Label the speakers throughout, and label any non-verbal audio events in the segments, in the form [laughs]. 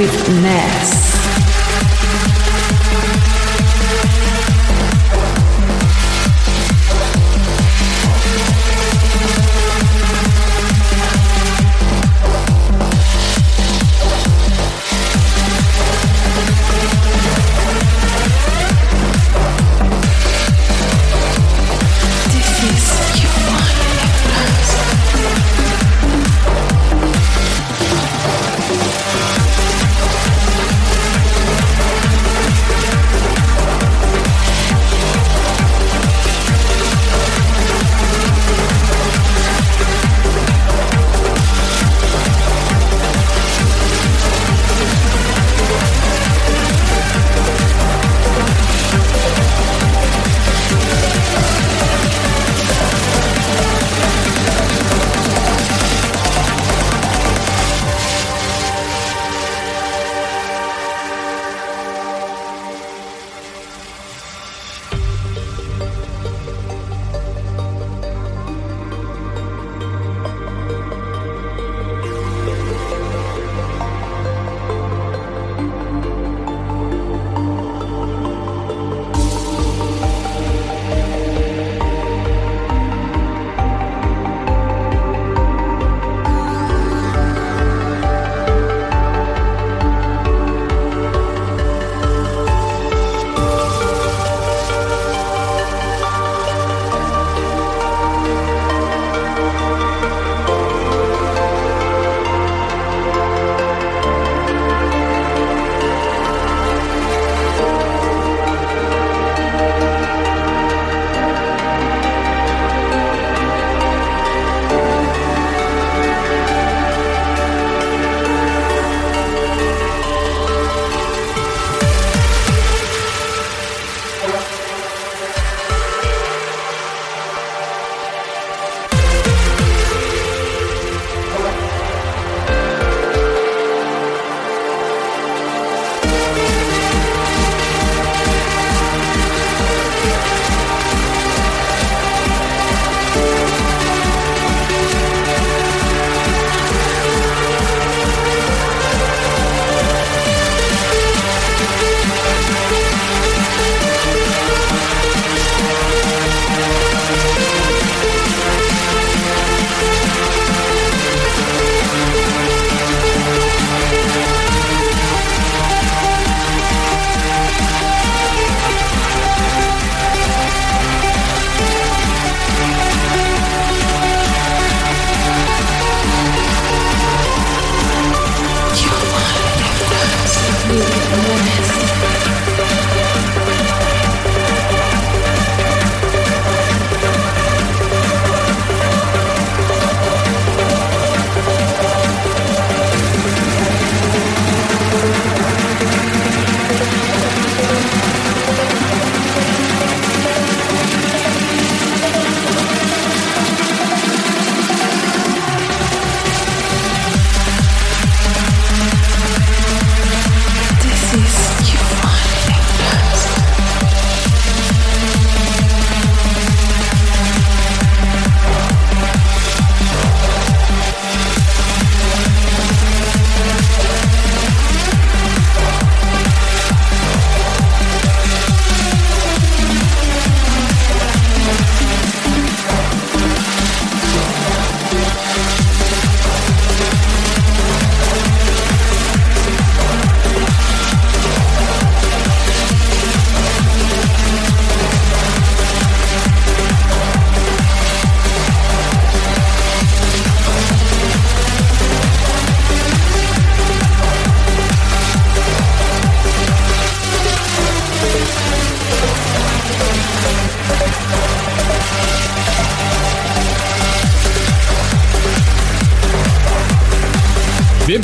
Speaker 1: with Ness.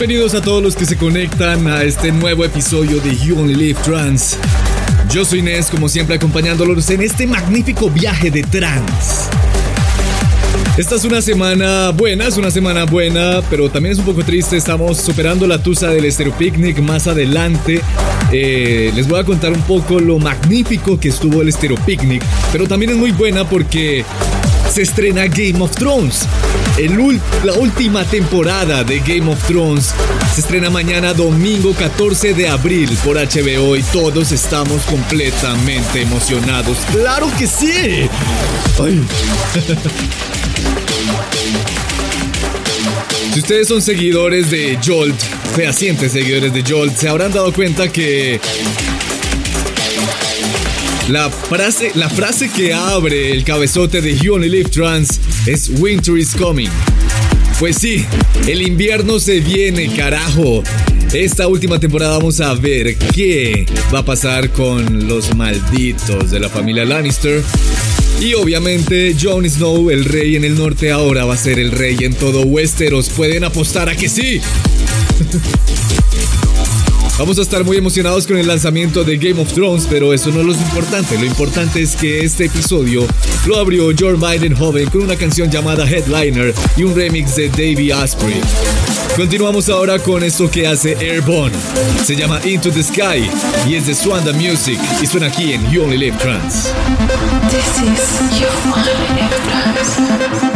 Speaker 2: Bienvenidos a todos los que se conectan a este nuevo episodio de You Only Live Trans. Yo soy Inés, como siempre acompañándolos en este magnífico viaje de trans. Esta es una semana buena, es una semana buena, pero también es un poco triste. Estamos superando la tusa del Estero Picnic más adelante. Eh, les voy a contar un poco lo magnífico que estuvo el Estero Picnic, pero también es muy buena porque se estrena Game of Thrones. El, la última temporada de Game of Thrones se estrena mañana domingo 14 de abril por HBO y todos estamos completamente emocionados. ¡Claro que sí! [laughs] Si ustedes son seguidores de Jolt, fehacientes seguidores de Jolt, se habrán dado cuenta que la frase, la frase que abre el cabezote de You Only Live Trans es Winter is coming. Pues sí, el invierno se viene, carajo. Esta última temporada vamos a ver qué va a pasar con los malditos de la familia Lannister. Y obviamente Jon Snow, el rey en el norte, ahora va a ser el rey en todo Westeros. ¿Pueden apostar a que sí? [laughs] Vamos a estar muy emocionados con el lanzamiento de Game of Thrones, pero eso no es lo importante. Lo importante es que este episodio lo abrió George Biden joven con una canción llamada Headliner y un remix de Davey Asprey. Continuamos ahora con esto que hace Airborne. Se llama Into the Sky y es de Swanda Music y suena aquí en You Only Live Trans. This is You Only Live.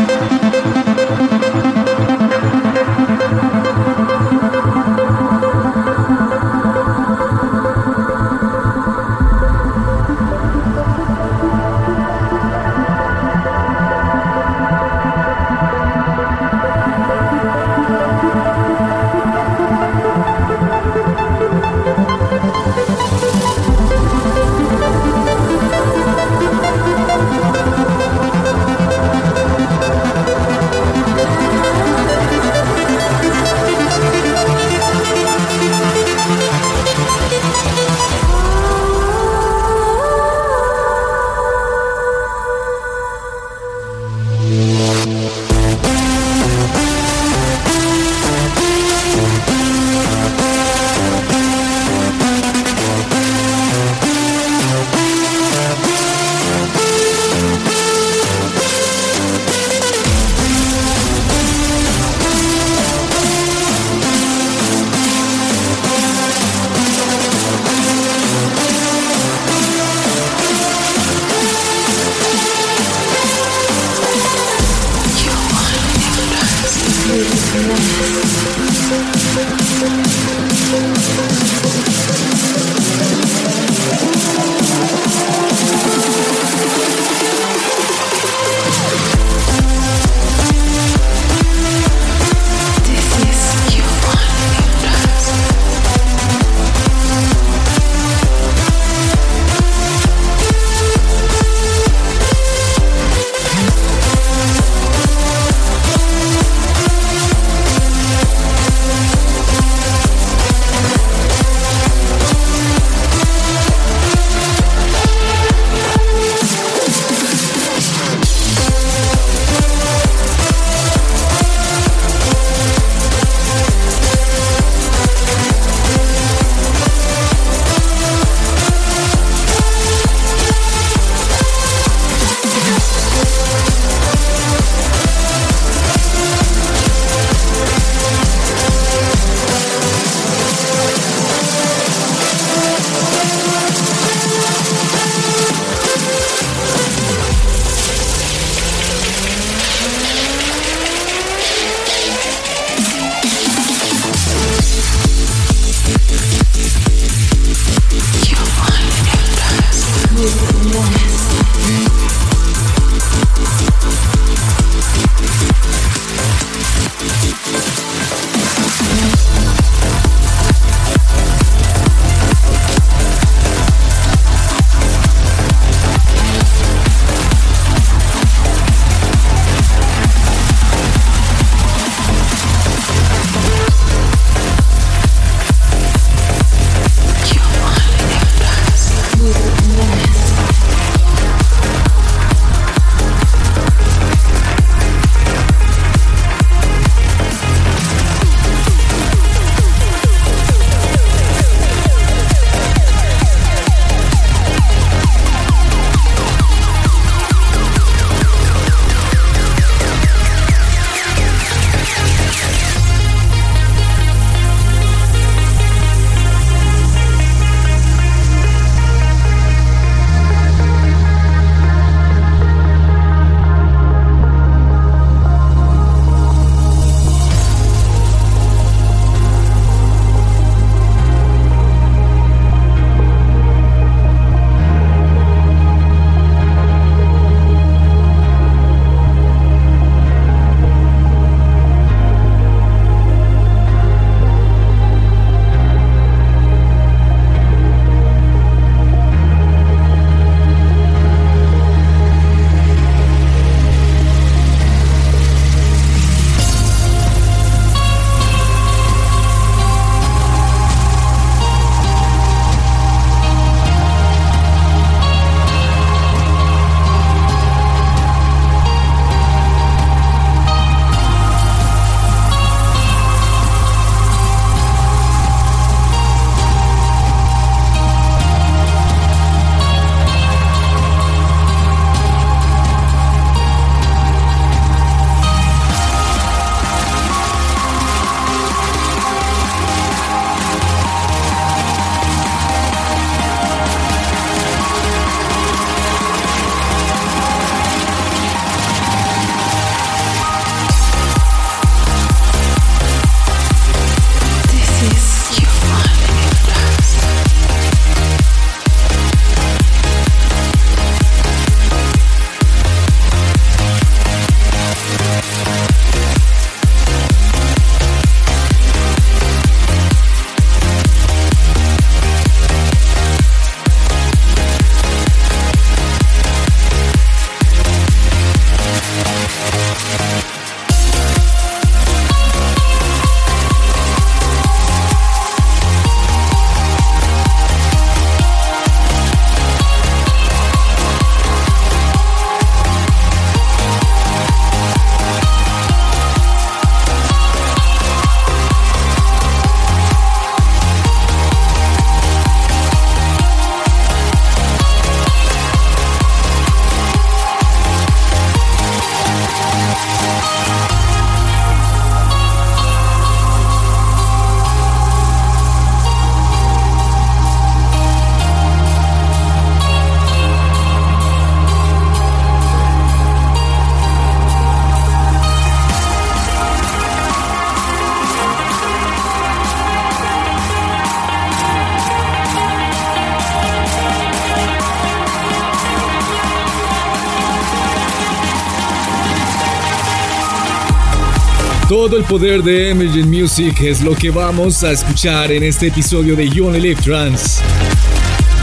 Speaker 2: Todo el poder de Emergent Music es lo que vamos a escuchar en este episodio de You Only Live Trans.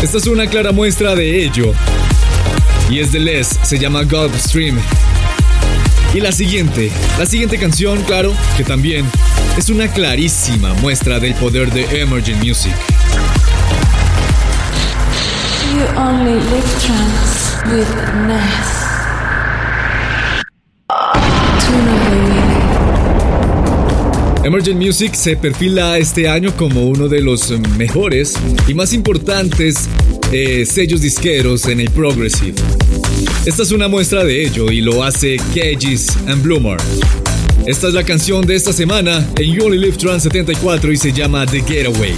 Speaker 2: Esta es una clara muestra de ello. Y es de Les, se llama Stream. Y la siguiente, la siguiente canción, claro, que también es una clarísima muestra del poder de Emergent Music.
Speaker 1: You only live trans with Ness.
Speaker 2: Emergent Music se perfila este año como uno de los mejores y más importantes eh, sellos disqueros en el Progressive. Esta es una muestra de ello y lo hace Cages and Bloomer. Esta es la canción de esta semana en You Only Live Trans 74 y se llama The Getaway.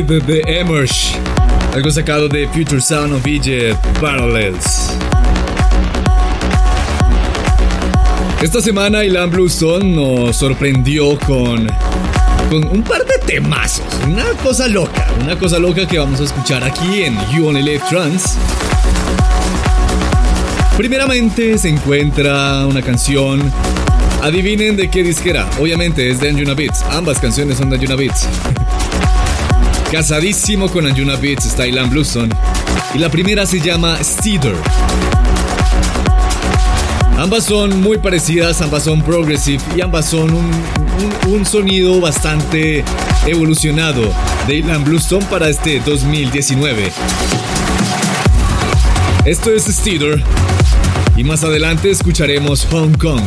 Speaker 2: Ride de Emerge, algo sacado de Future Sound of Egypt Parallels. Esta semana Ilan Bluestone nos sorprendió con, con un par de temazos, una cosa loca, una cosa loca que vamos a escuchar aquí en You Only Live Trans. Primeramente se encuentra una canción Adivinen de qué disquera. Obviamente es de Anjuna Beats. Ambas canciones son de Anjuna Beats. [laughs] Casadísimo con Anjuna Beats está Ilan Bluestone. Y la primera se llama Steeder. Ambas son muy parecidas, ambas son progressive y ambas son un, sonido bastante evolucionado de Ilan Bluestone para este 2019. Esto es Steeder y más adelante escucharemos Hong Kong.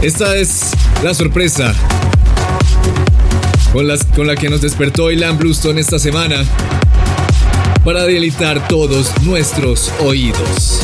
Speaker 2: Esta es la sorpresa con, con la que nos despertó Ilan Bluestone esta semana para deleitar todos nuestros oídos.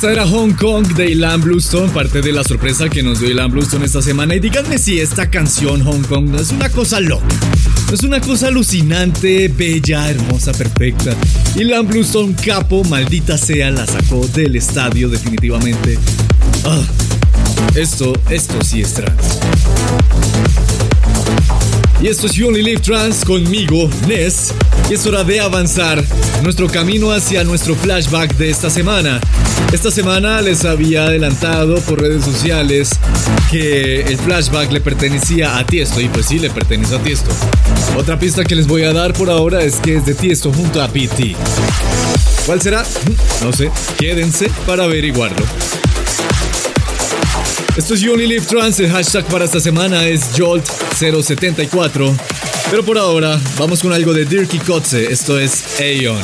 Speaker 2: Esta era Hong Kong de Ilan Bluestone, parte de la sorpresa que nos dio Ilan Bluestone esta semana. Y díganme si esta canción Hong Kong no es una cosa loca. No es una cosa alucinante, bella, hermosa, perfecta. Ilan Bluestone, capo, maldita sea, la sacó del estadio definitivamente. Ah, esto, esto sí es trans. Y esto es You Only Live Trans conmigo, Ness. Y es hora de avanzar nuestro camino hacia nuestro flashback de esta semana. Esta semana les había adelantado por redes sociales que el flashback le pertenecía a Tiesto y pues sí le pertenece a Tiesto. Otra pista que les voy a dar por ahora es que es de Tiesto junto a PT. ¿Cuál será? No sé, quédense para averiguarlo. Esto es You Trans, el hashtag para esta semana es Jolt074. Pero por ahora, vamos con algo de Dirky Kotze, esto es Aeon.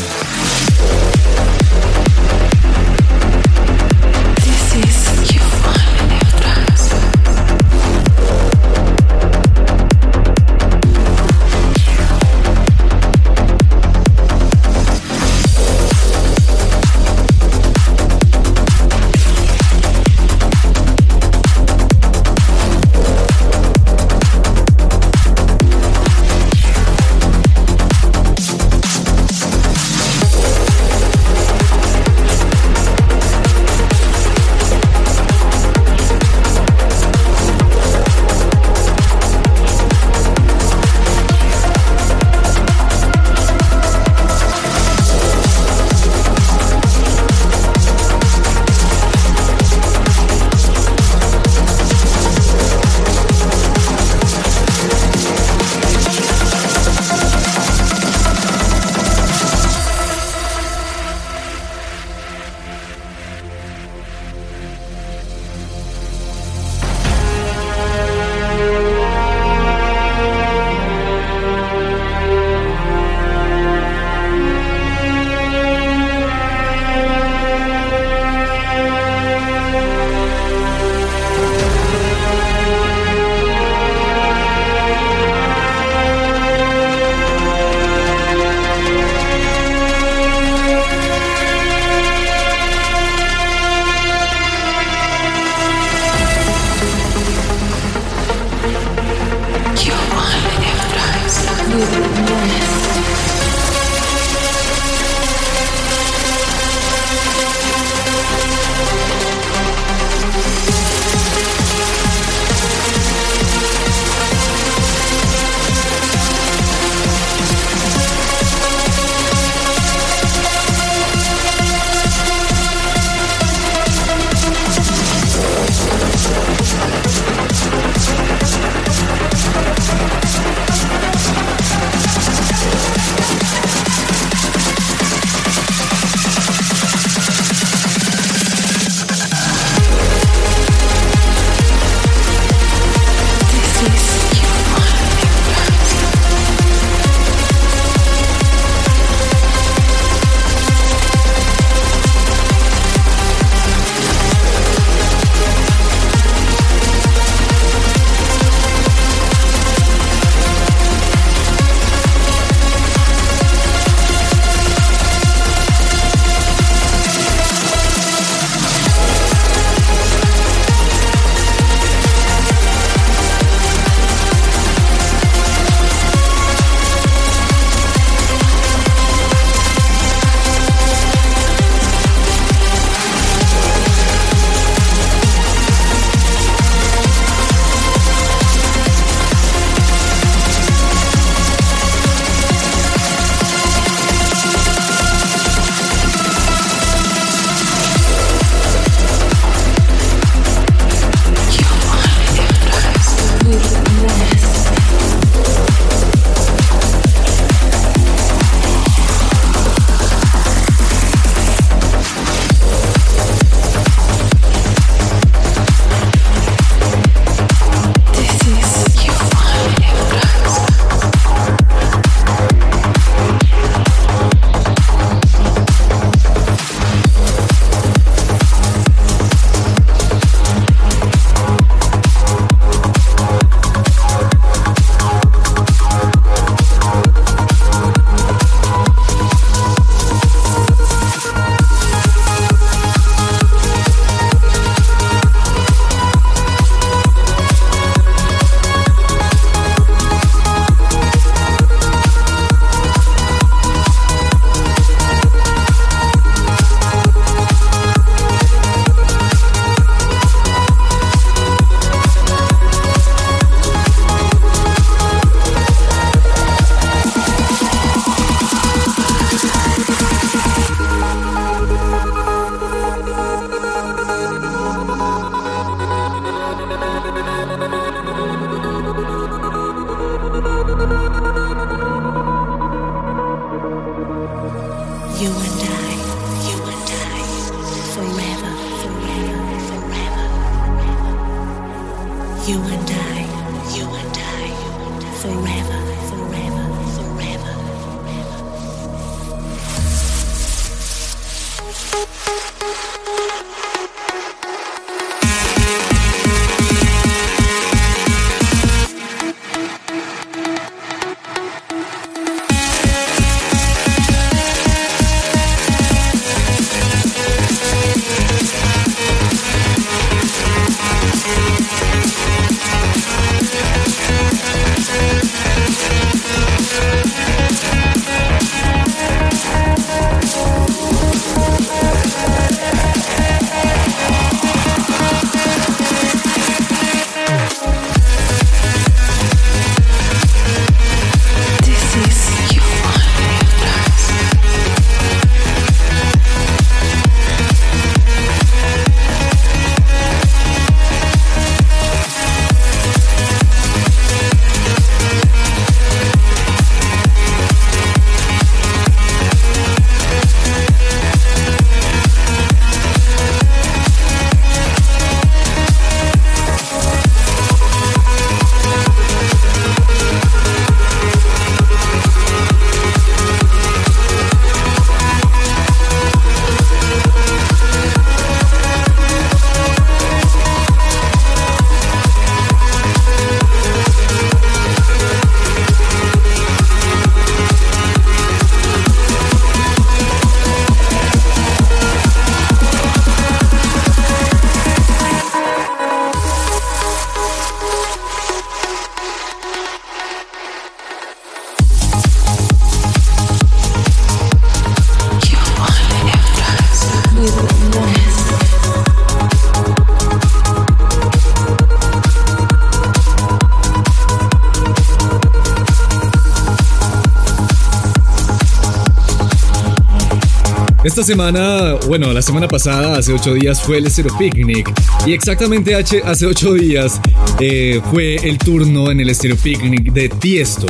Speaker 2: Esta semana, bueno, la semana pasada, hace ocho días, fue el Estéreo Picnic. Y exactamente hace ocho días eh, fue el turno en el Estéreo Picnic de Tiesto.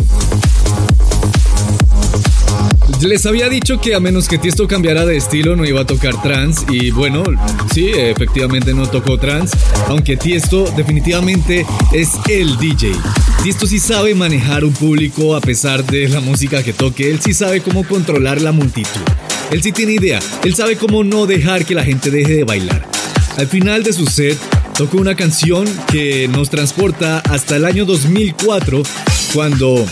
Speaker 2: Les había dicho que a menos que Tiesto cambiara de estilo no iba a tocar trans y bueno, sí, efectivamente no tocó trans, aunque Tiesto definitivamente es el DJ. Tiesto sí sabe manejar un público a pesar de la música que toque, él sí sabe cómo controlar la multitud. Él sí tiene idea, él sabe cómo no dejar que la gente deje de bailar. Al final de su set, tocó una canción que nos transporta hasta el año 2004, cuando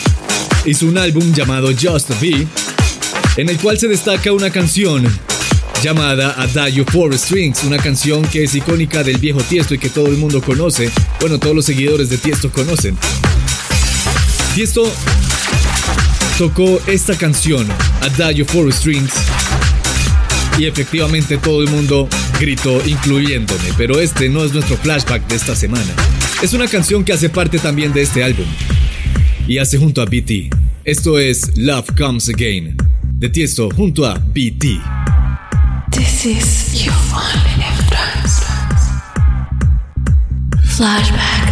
Speaker 2: hizo un álbum llamado Just Be, en el cual se destaca una canción llamada Adagio for Strings, una canción que es icónica del viejo Tiesto y que todo el mundo conoce, bueno, todos los seguidores de Tiesto conocen. Tiesto tocó esta canción, Adagio for Strings, y efectivamente todo el mundo gritó, incluyéndome, pero este no es nuestro flashback de esta semana. Es una canción que hace parte también de este álbum y hace junto a BT. Esto es Love Comes Again, de Tiesto junto a BT. This is your Flashback.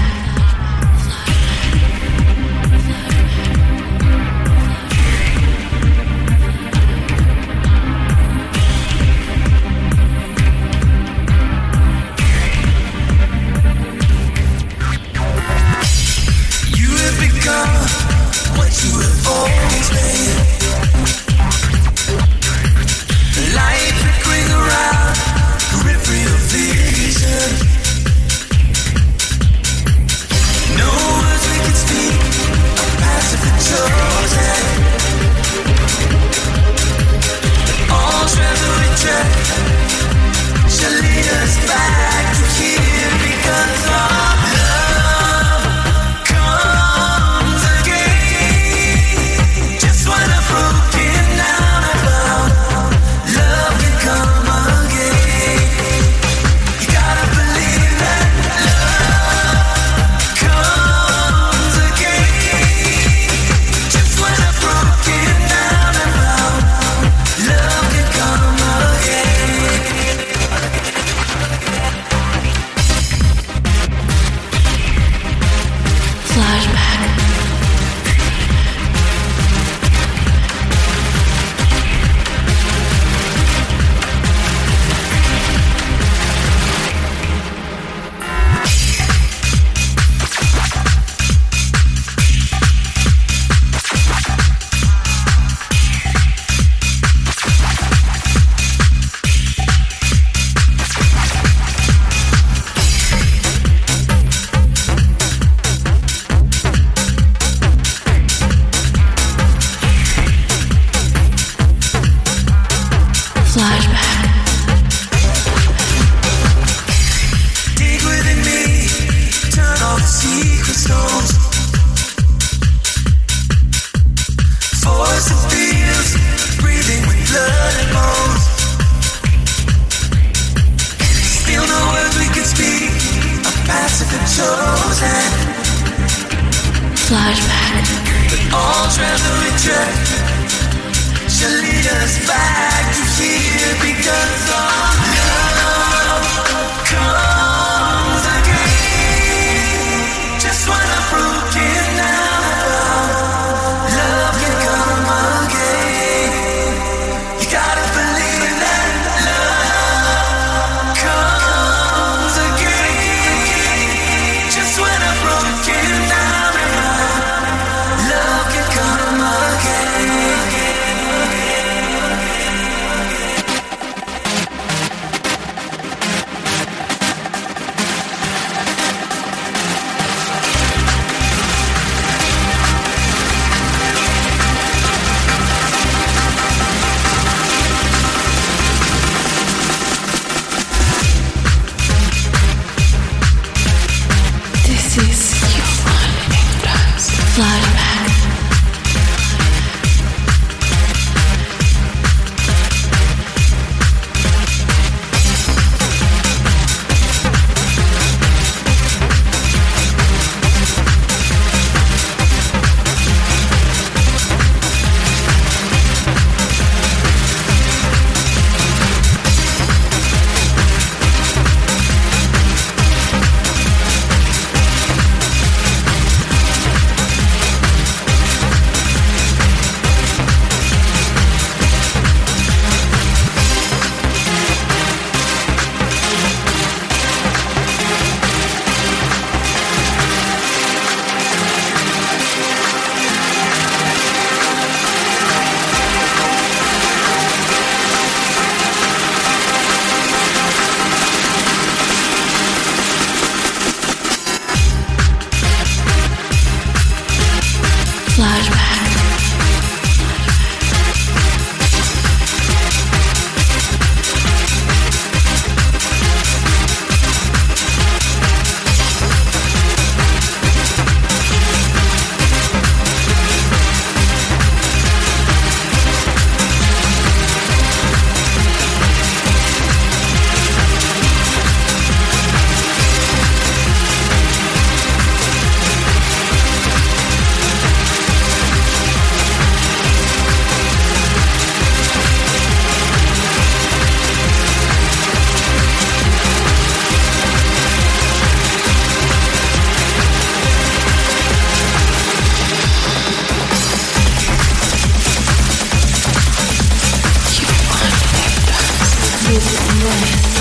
Speaker 2: give it.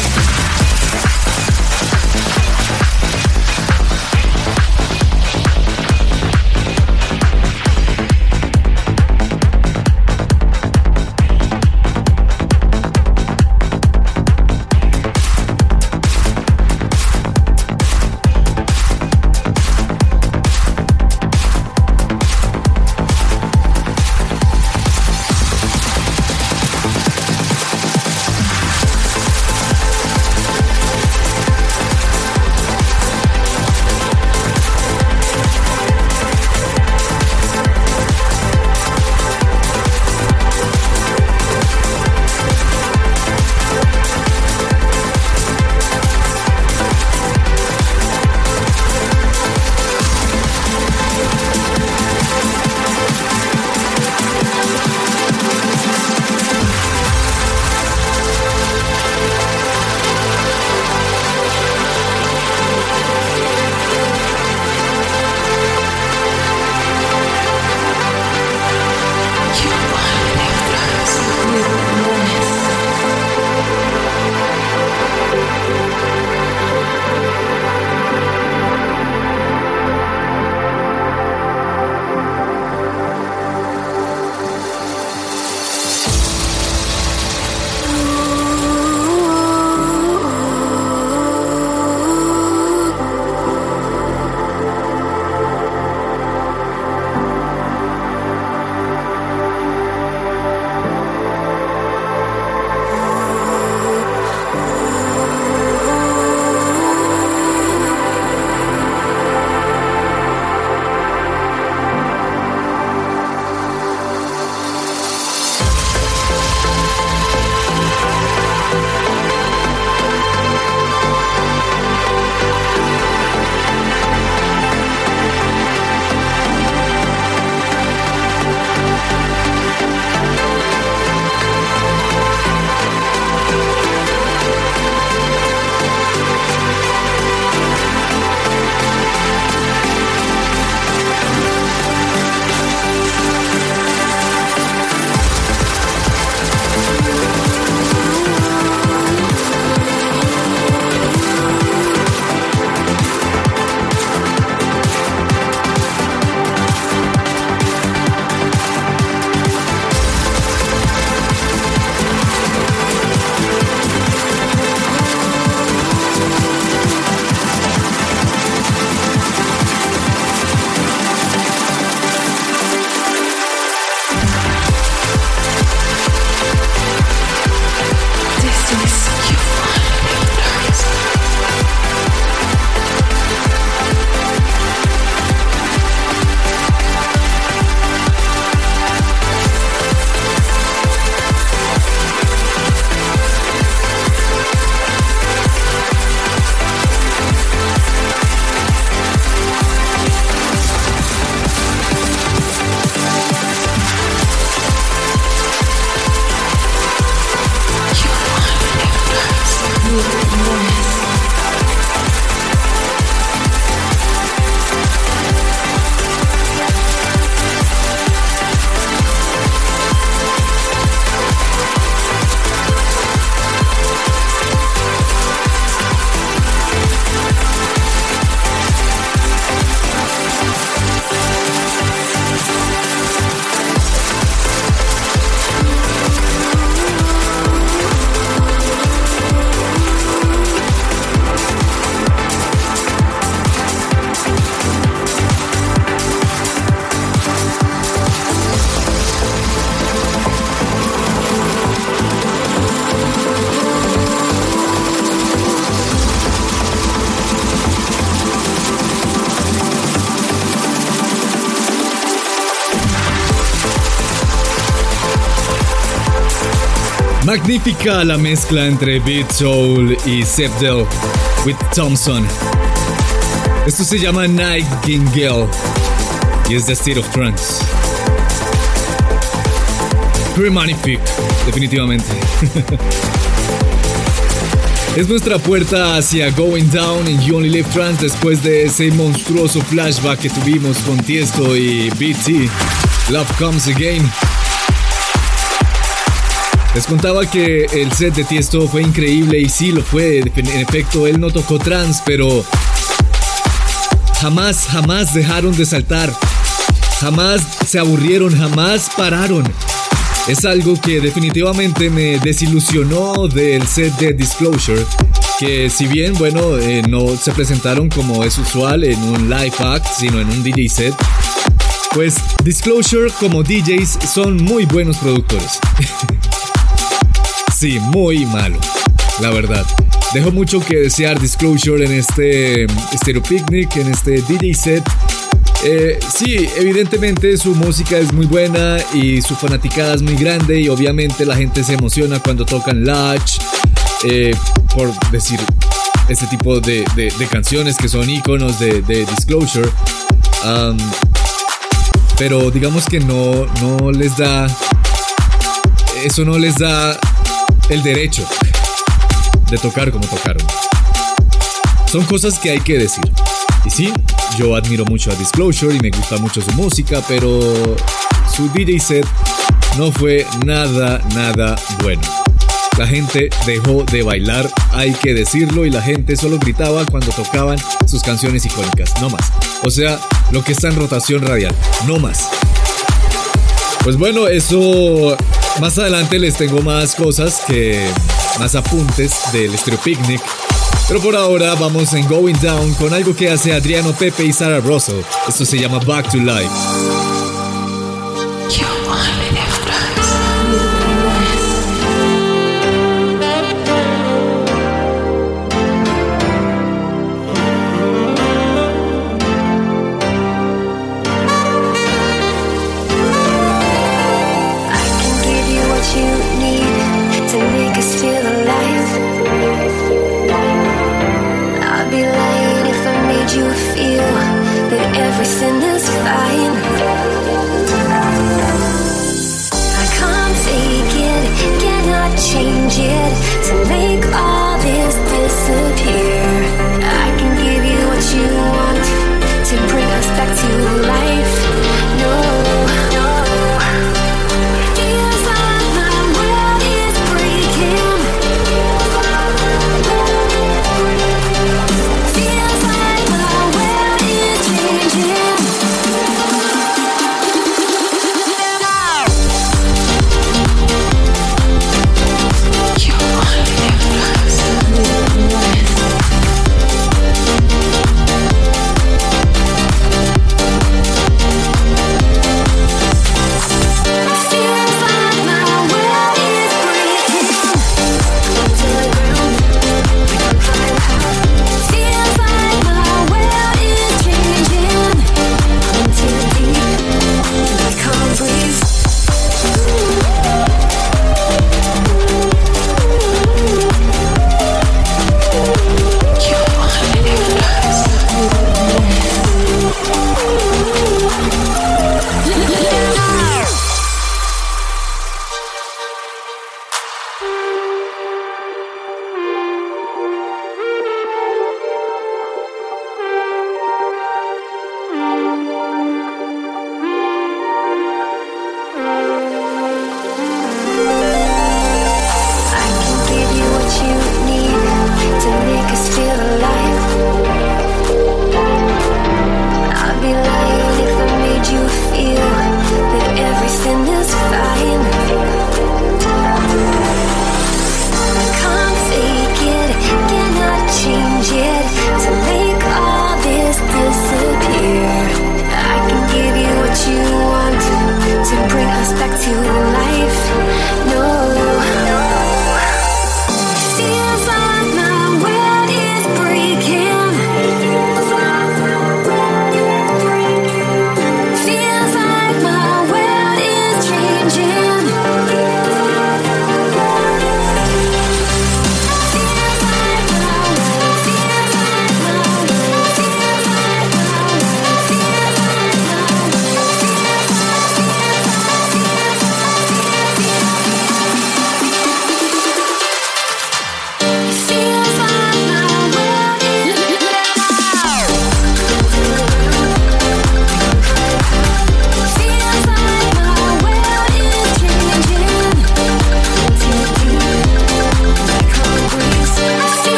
Speaker 2: Magnífica la mezcla entre Beat Soul y Sepdel with Thompson. Esto se llama Nightingale y es The State of Trance. Pretty magnifique, definitivamente. [laughs] es nuestra puerta hacia Going Down in You Only Live Trance después de ese monstruoso flashback que tuvimos con Tiesto y BT. Love Comes Again. Les contaba que el set de Tiesto fue increíble y sí lo fue. En efecto, él no tocó trance, pero jamás, jamás dejaron de saltar. Jamás se aburrieron, jamás pararon. Es algo que definitivamente me desilusionó del set de Disclosure. Que si bien, bueno, eh, no se presentaron como es usual en un live act, sino en un DJ set. Pues Disclosure como DJs son muy buenos productores. [laughs] sí, muy malo, la verdad. Dejo mucho que desear Disclosure en este Stereo Picnic, en este DJ set. Eh, sí, evidentemente su música es muy buena y su fanaticada es muy grande y obviamente la gente se emociona cuando tocan Latch, eh, por decir este tipo de, canciones que son iconos de, Disclosure. pero digamos que no, no les da... Eso no les da el derecho de tocar como tocaron. Son cosas que hay que decir. Y sí, yo admiro mucho a Disclosure y me gusta mucho su música, pero su DJ set no fue nada, nada bueno. La gente dejó de bailar, hay que decirlo, y la gente solo gritaba cuando tocaban sus canciones icónicas, no más. O sea, lo que está en rotación radial, no más. Pues bueno, eso más adelante les tengo más cosas que más apuntes del Stereo Picnic. Pero por ahora vamos en Going Down con algo que hace Adriano Pepe y Sarah Russell. Esto se llama Back to Life.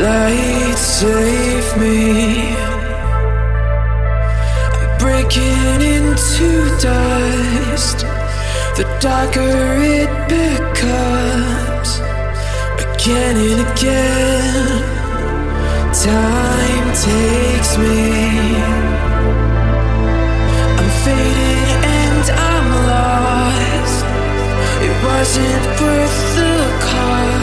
Speaker 3: Light, save me. I'm breaking into dust. The darker it becomes, again and again, time takes me. I'm fading and I'm lost. It wasn't worth the cost.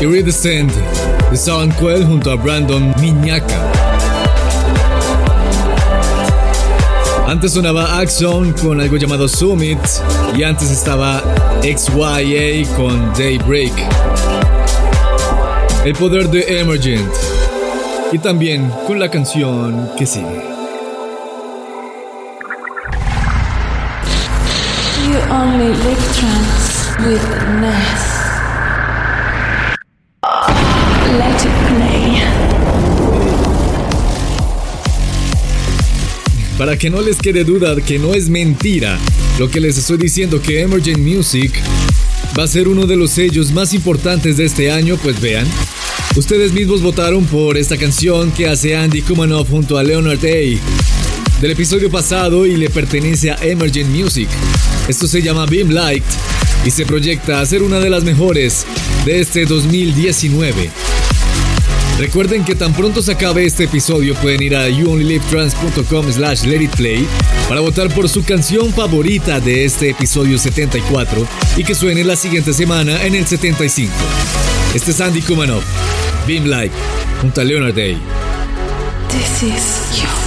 Speaker 3: Iridescent
Speaker 2: de Sound Quell junto a Brandon Miñaca. Antes sonaba Axon con algo llamado Summit y antes estaba XYA con Daybreak. El poder de Emergent. Y también con la canción que sigue.
Speaker 1: You only live trance with Ness.
Speaker 2: Para que no les quede duda que no es mentira lo que les estoy diciendo que Emergent Music va a ser uno de los sellos más importantes de este año, pues vean. Ustedes mismos votaron por esta canción que hace Andy Kumanoff junto a Leonard A. del episodio pasado y le pertenece a Emergent Music. Esto se llama Beam Light y se proyecta a ser una de las mejores de este 2019. Recuerden que tan pronto se acabe este episodio pueden ir a youonlylivetrans.com slash letitplay para votar por su canción favorita de este episodio 74 y que suene la siguiente semana en el 75. Este es Andy Kumanov, Beam Light, junto a Leonard Day.
Speaker 1: This is your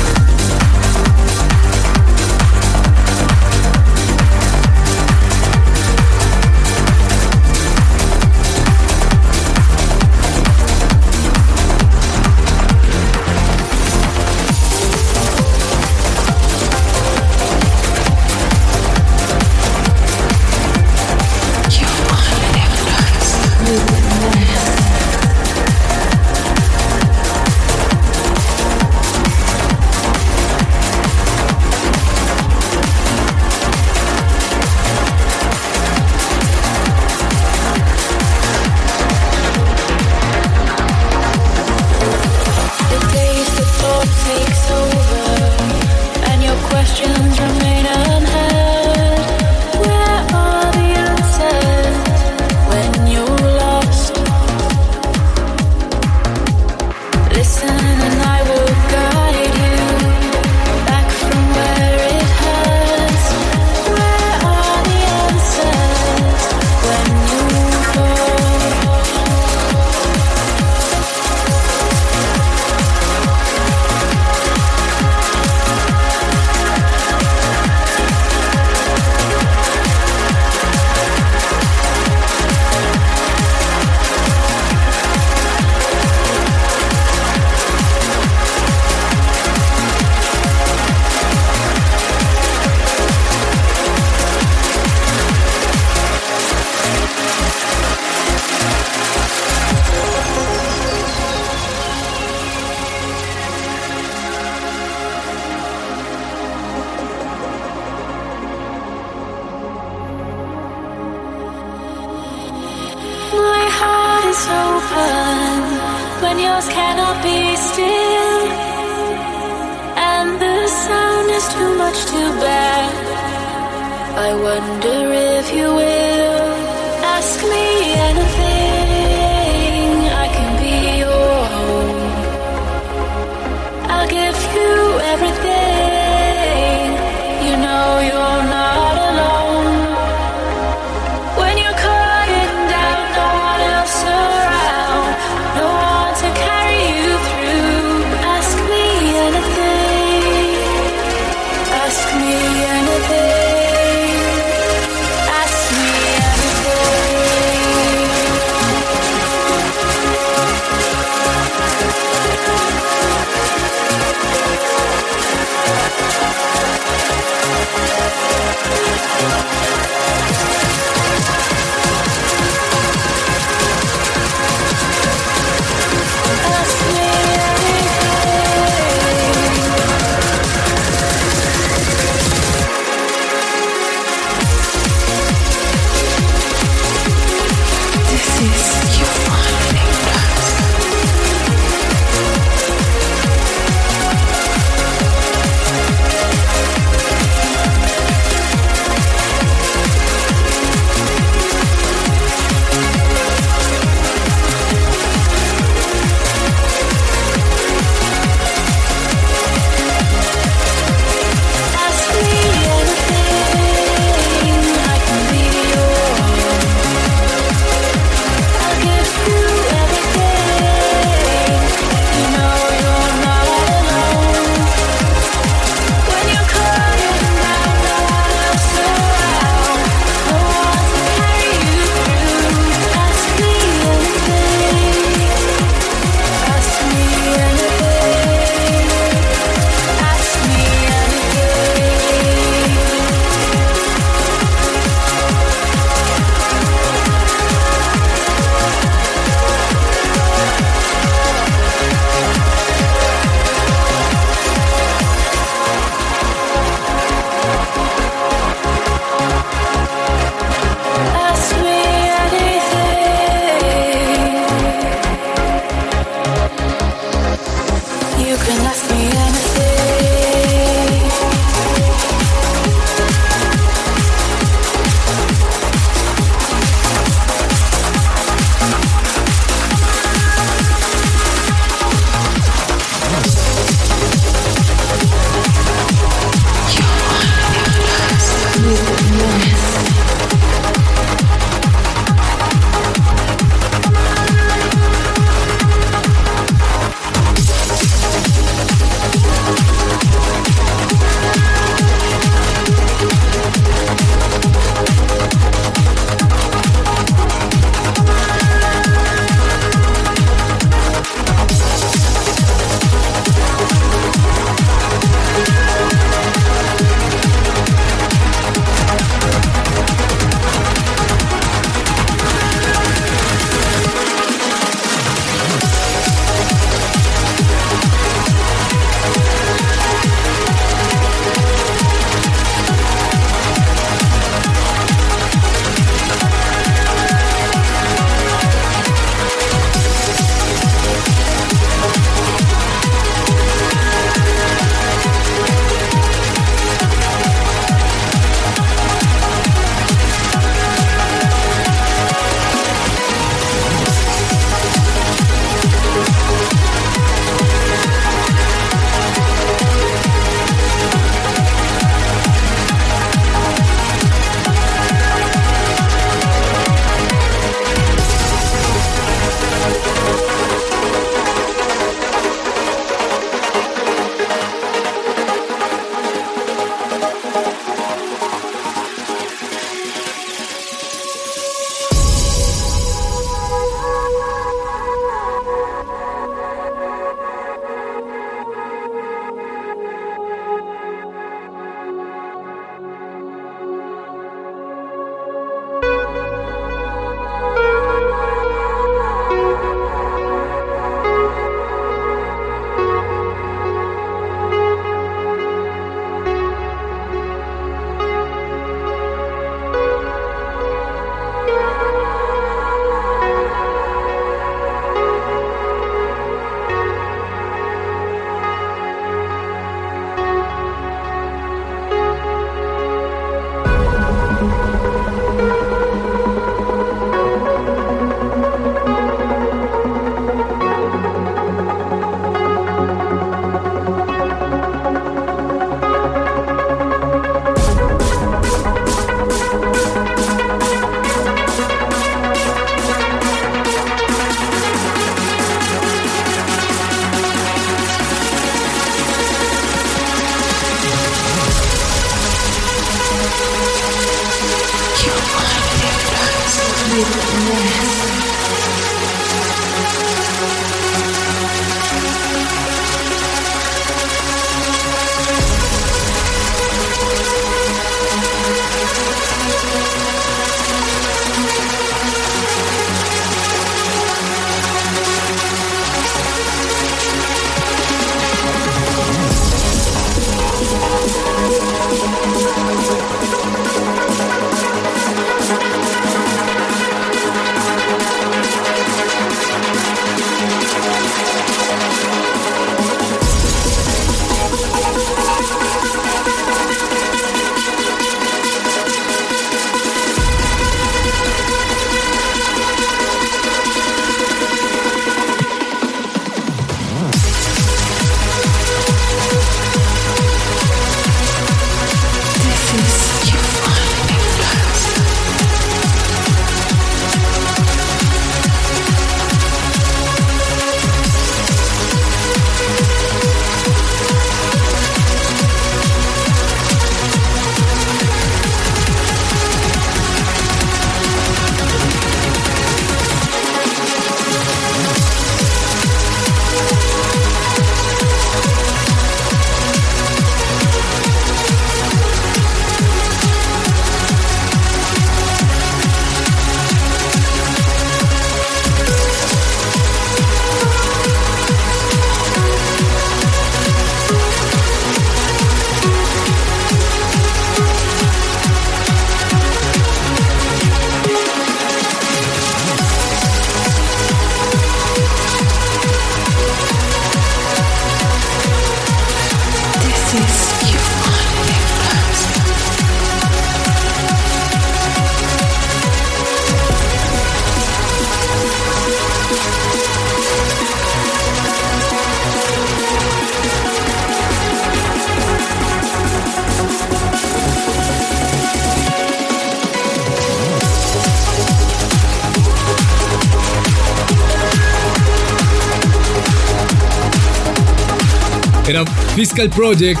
Speaker 2: Fiscal Project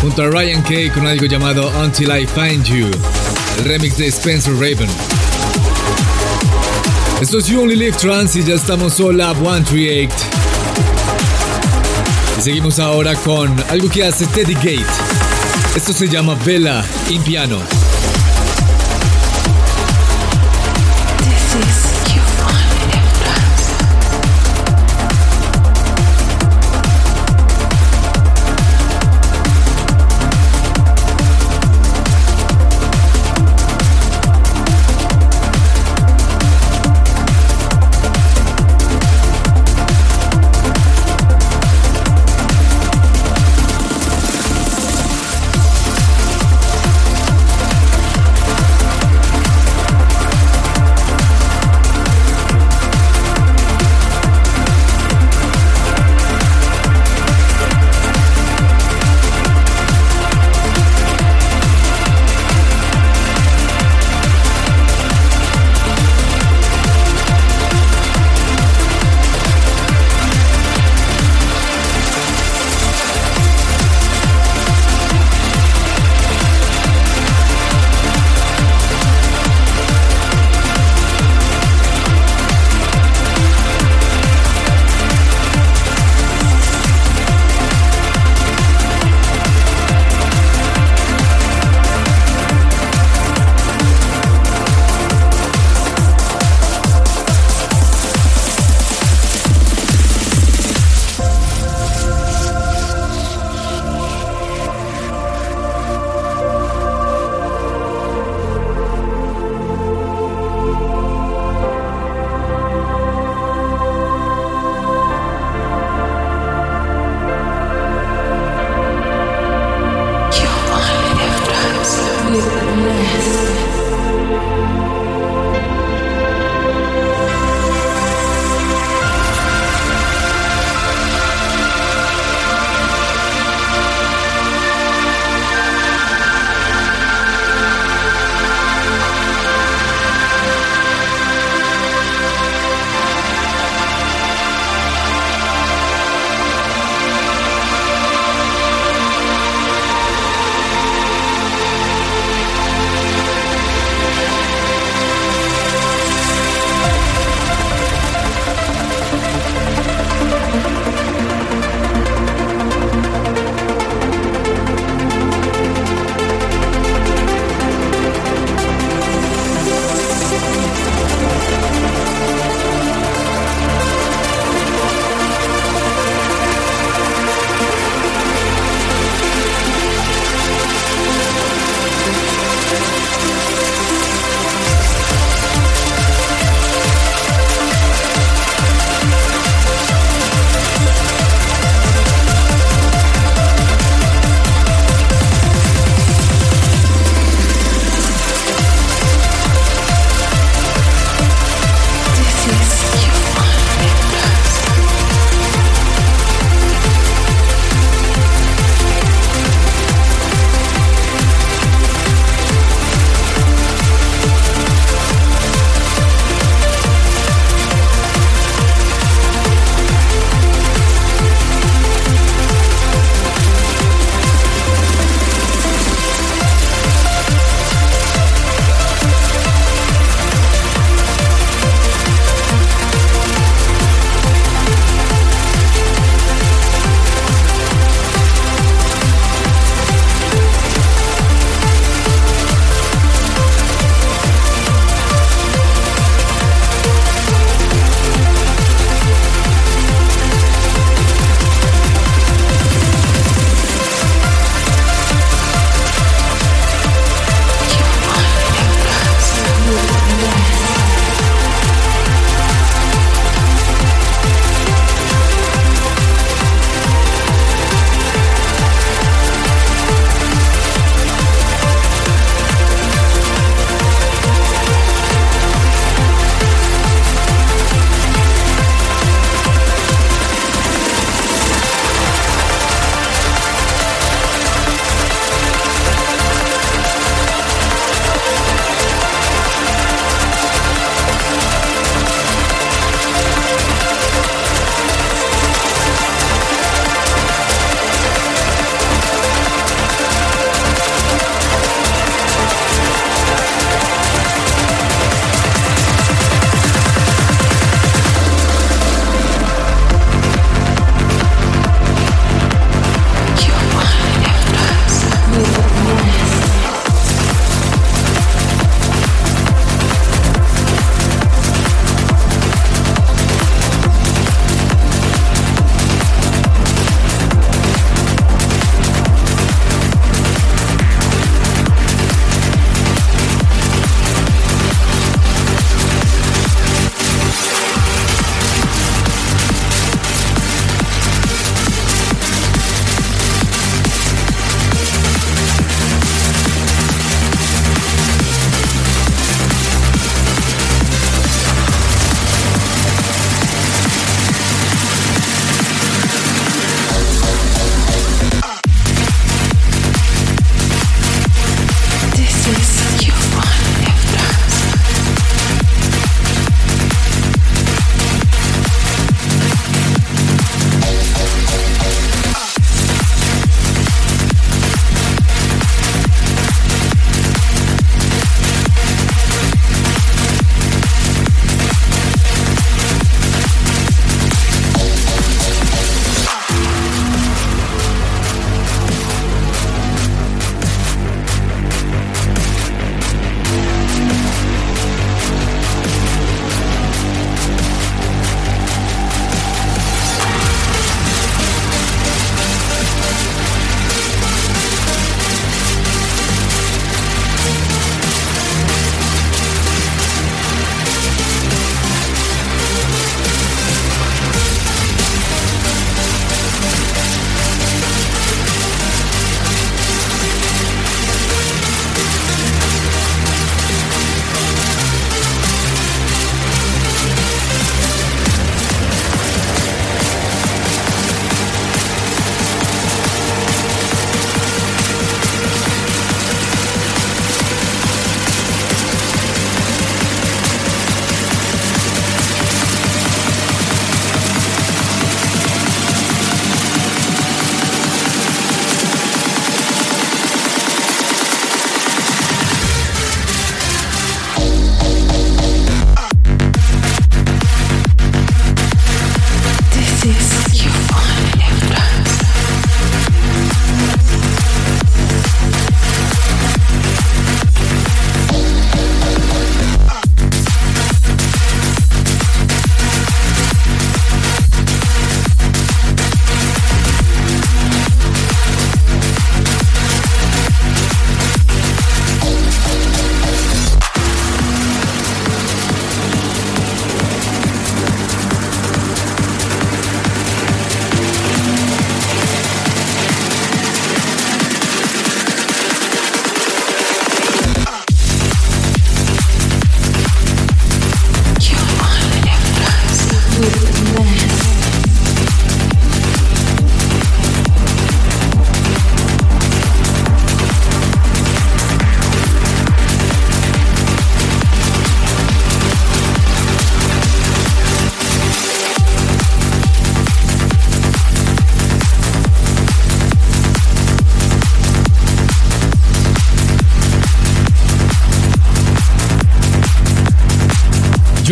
Speaker 2: junto a Ryan Kay con algo llamado Until I Find You, el remix de Spencer Raven. Esto es You Only Live Trans y ya estamos sola 138. Y seguimos ahora con algo que hace Teddy Gate. Esto se llama Vela in Piano.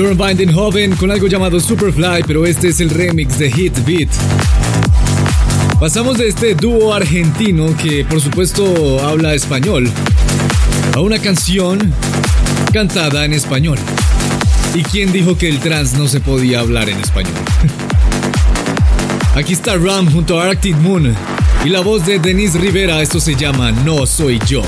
Speaker 2: Jordan Bindenhoven con algo llamado Superfly, pero este es el remix de Hit Beat. Pasamos de este dúo argentino que por supuesto habla español a una canción cantada en español. ¿Y quién dijo que el trans no se podía hablar en español? [laughs] Aquí está Ram junto a Arctic Moon y la voz de Denise Rivera, esto se llama No Soy Yo.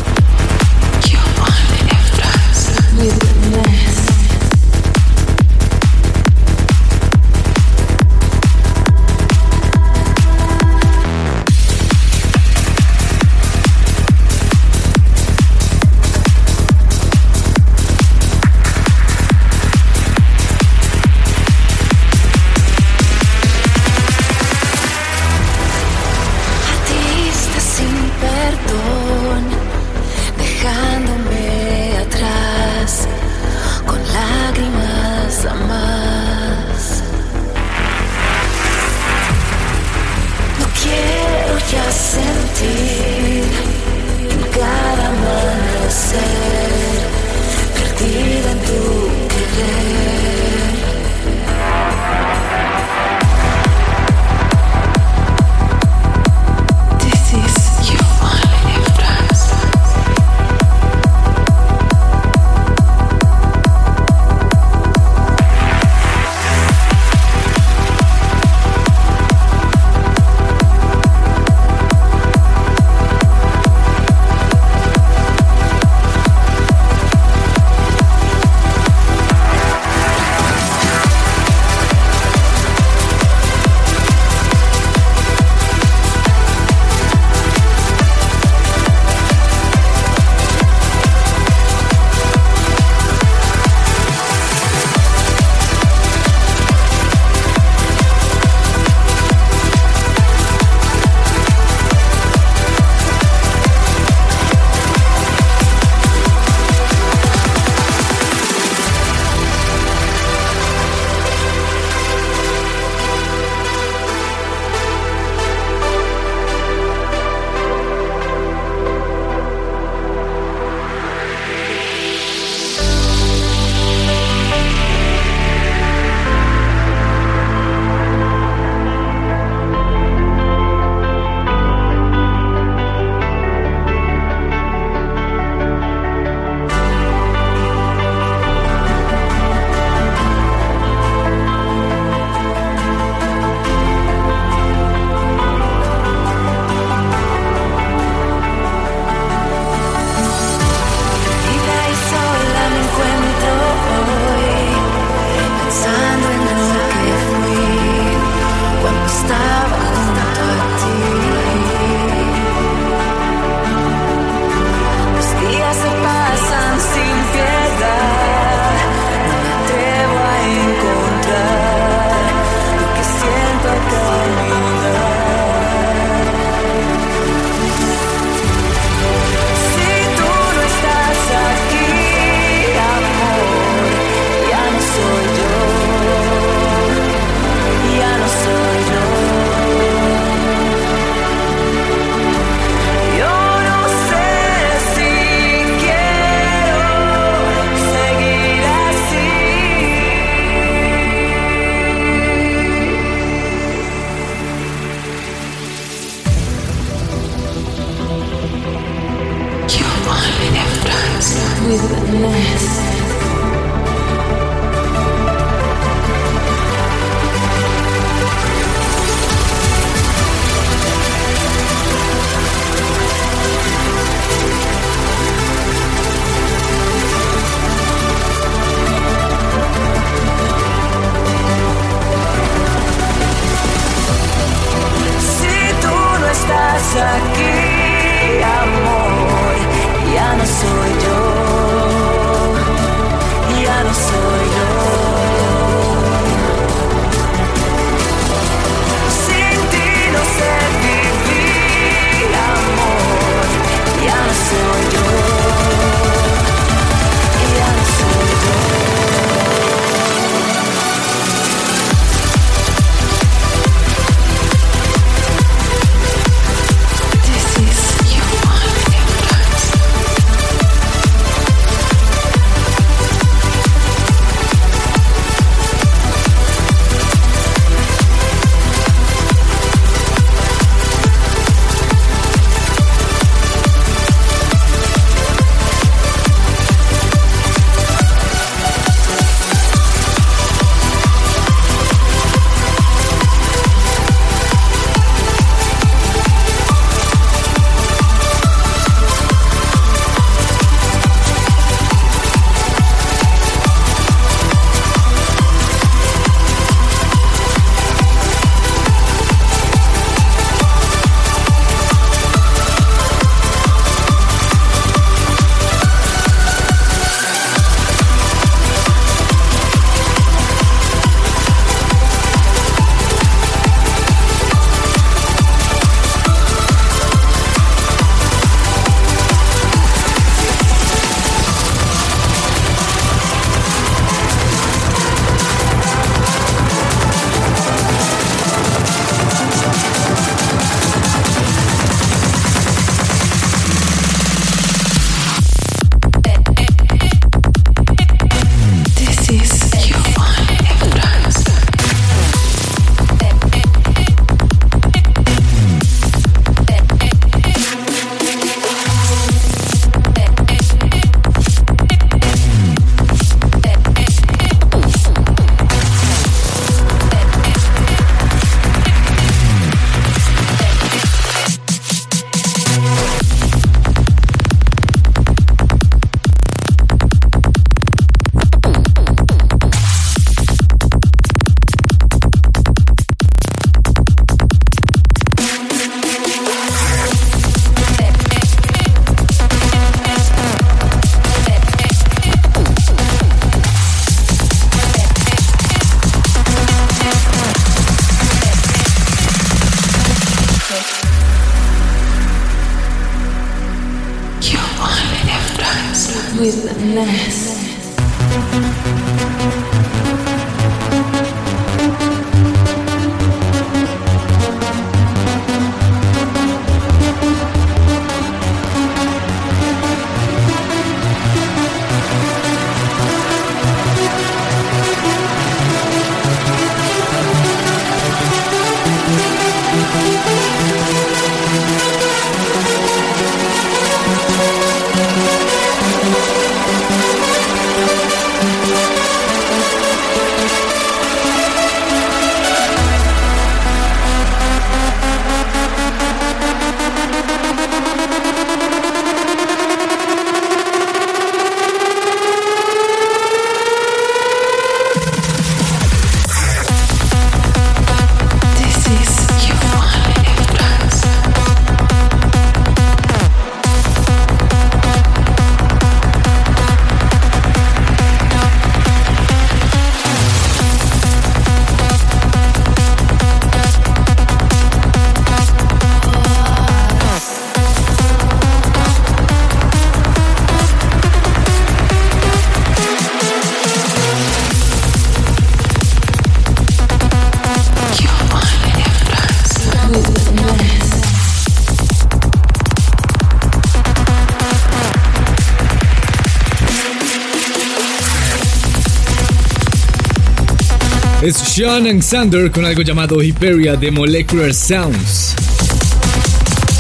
Speaker 2: Sean and Sander con algo llamado Hyperia de Molecular Sounds.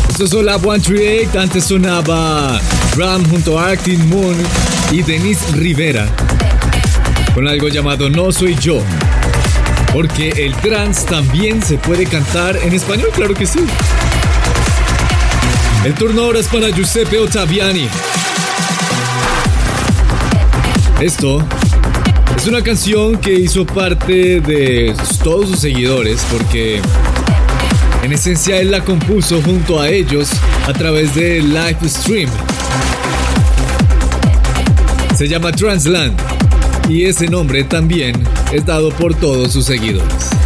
Speaker 2: Esto es Lab 138, antes sonaba Ram junto a Arctic Moon y Denise Rivera con algo llamado No Soy Yo. Porque el trance también se puede cantar en español, claro que sí. El turno ahora es para Giuseppe Ottaviani. Esto es una canción que hizo parte de todos sus seguidores porque en esencia él la compuso junto a ellos a través de live stream. Se llama Transland y ese nombre también es dado por todos sus seguidores.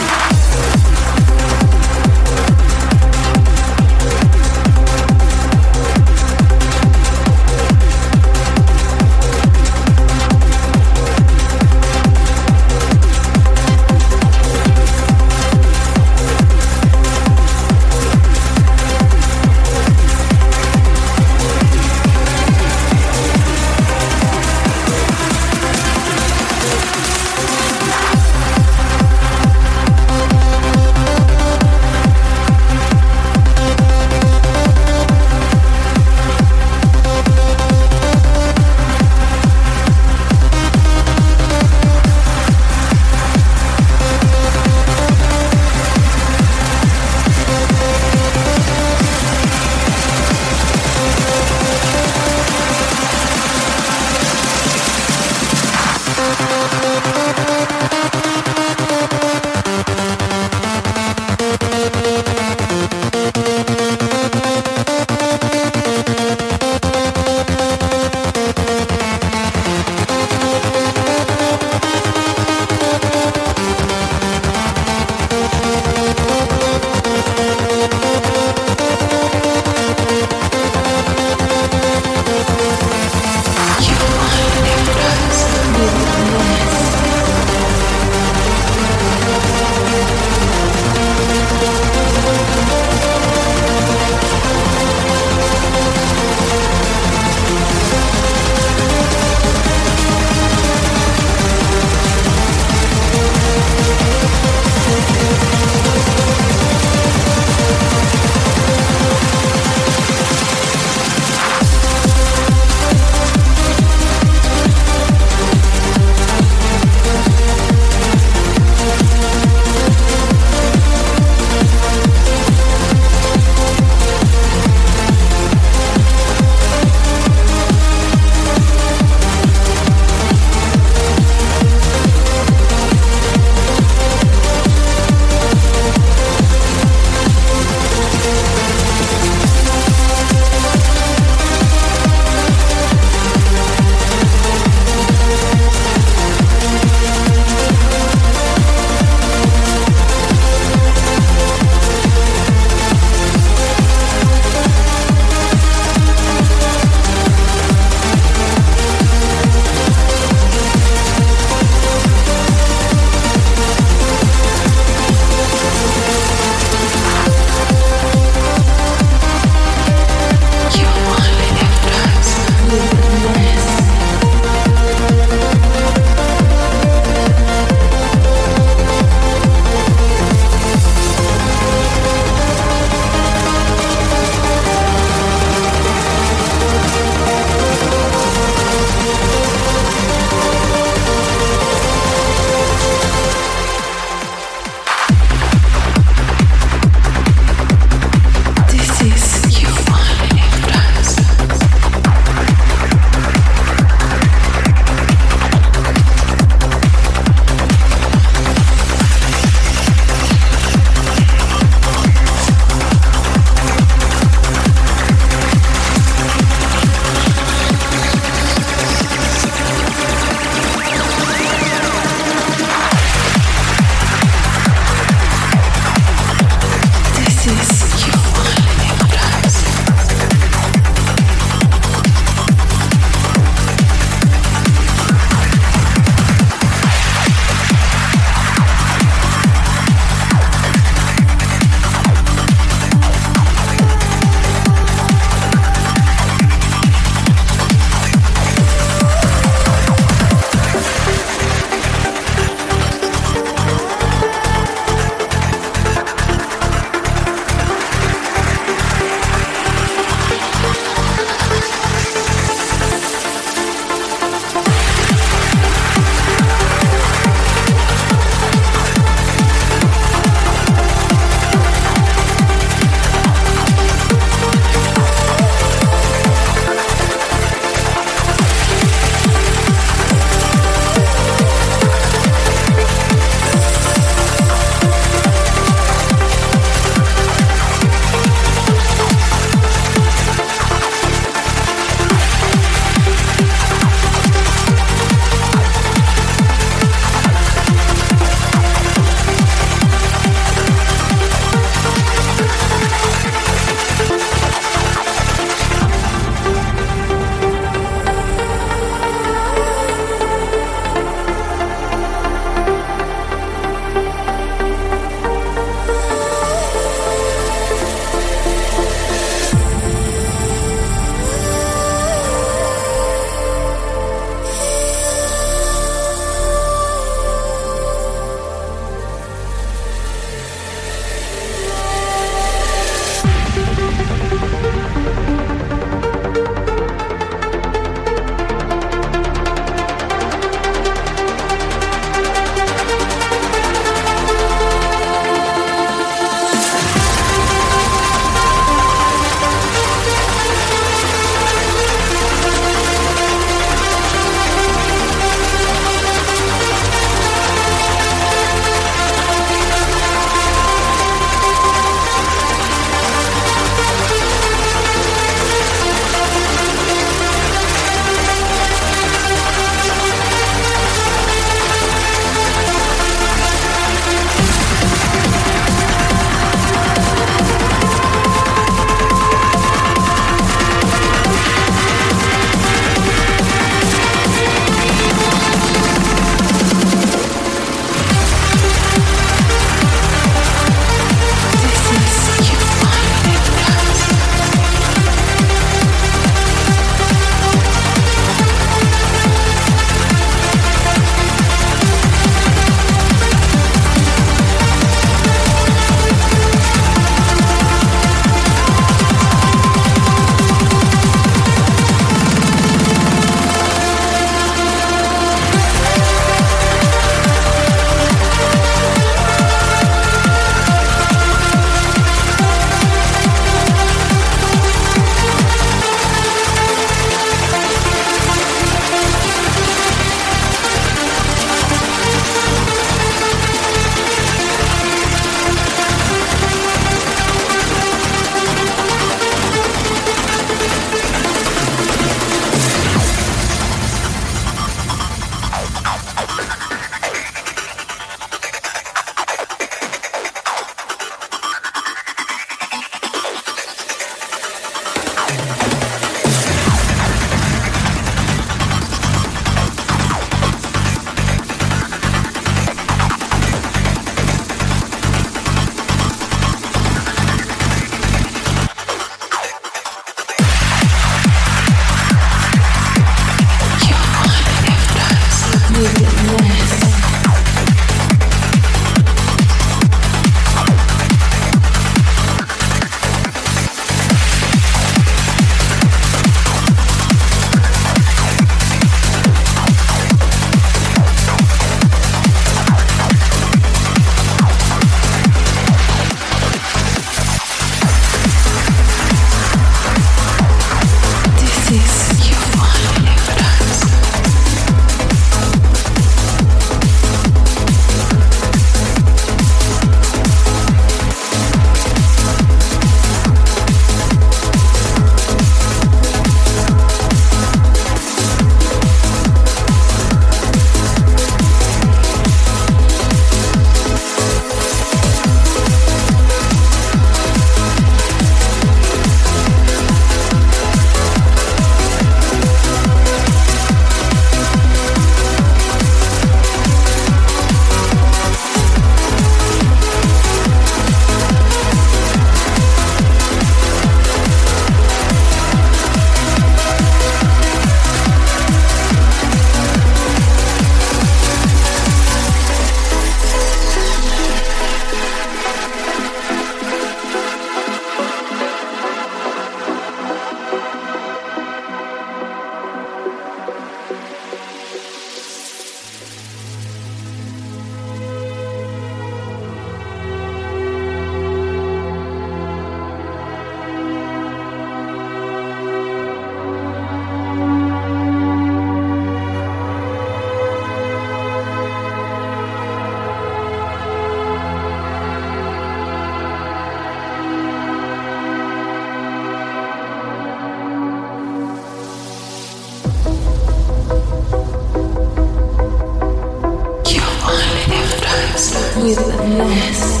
Speaker 2: with the mess.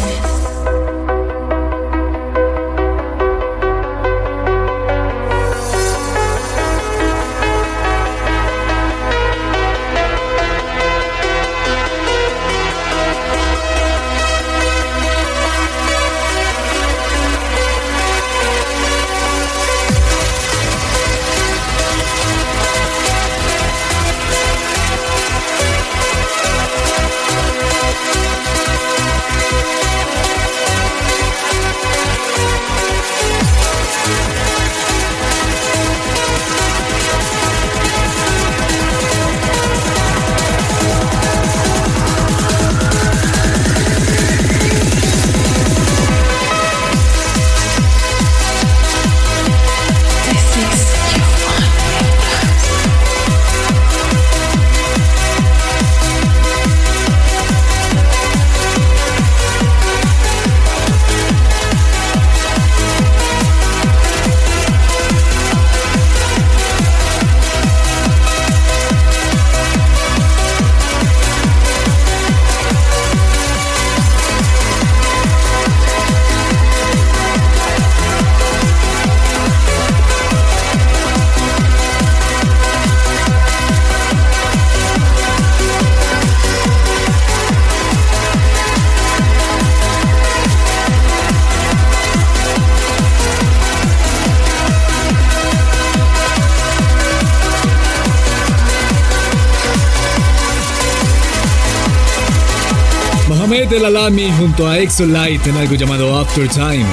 Speaker 2: Junto a Exolite en algo llamado After Time.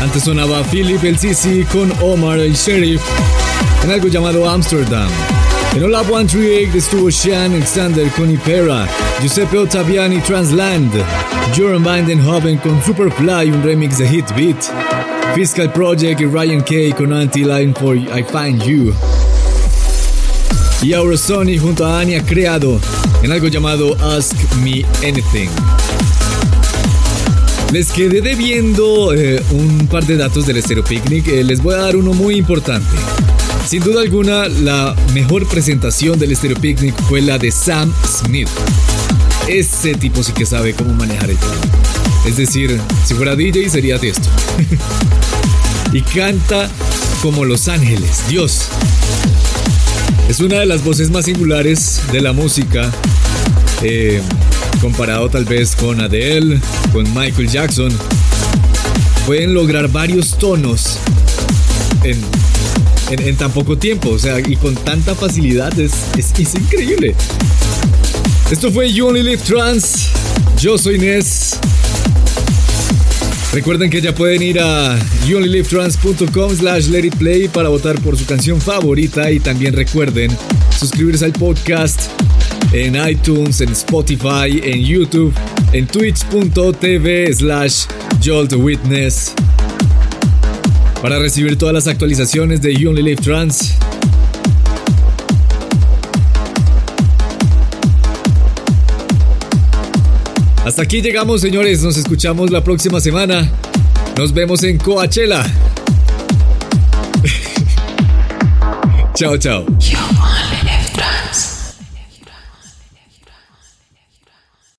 Speaker 2: Antes sonaba Philip El Sisi con Omar El Sheriff en algo llamado Amsterdam. En Hola 138 estuvo Sean Alexander con Ipera, Giuseppe Ottaviani Transland, Joran Hoven con Superfly, un remix de Hit Beat, Fiscal Project y Ryan Kay con Anti-Line for I Find You. Y Aurosony junto a Anya Creado en algo llamado Ask Me Anything. Les quedé debiendo eh, un par de datos del Stereo Picnic, eh, les voy a dar uno muy importante. Sin duda alguna, la mejor presentación del Stereo Picnic fue la de Sam Smith. Ese tipo sí que sabe cómo manejar el piano. Es decir, si fuera DJ sería de esto. [laughs] y canta como Los Ángeles, Dios. Es una de las voces más singulares de la música, eh, comparado tal vez con Adele, con Michael Jackson. Pueden lograr varios tonos en en, tan poco tiempo, o sea, y con tanta facilidad, es, es, increíble. Esto fue You Only Live Trans. Yo soy Nes. Recuerden que ya pueden ir a youonlylivetrans.com slash let it play para votar por su canción favorita y también recuerden suscribirse al podcast en iTunes, en Spotify, en YouTube, en twitch.tv slash joltwitness para recibir todas las actualizaciones de You Only Trans. Hasta aquí llegamos, señores. Nos escuchamos la próxima semana. Nos vemos en Coachella. [laughs] chao, chao.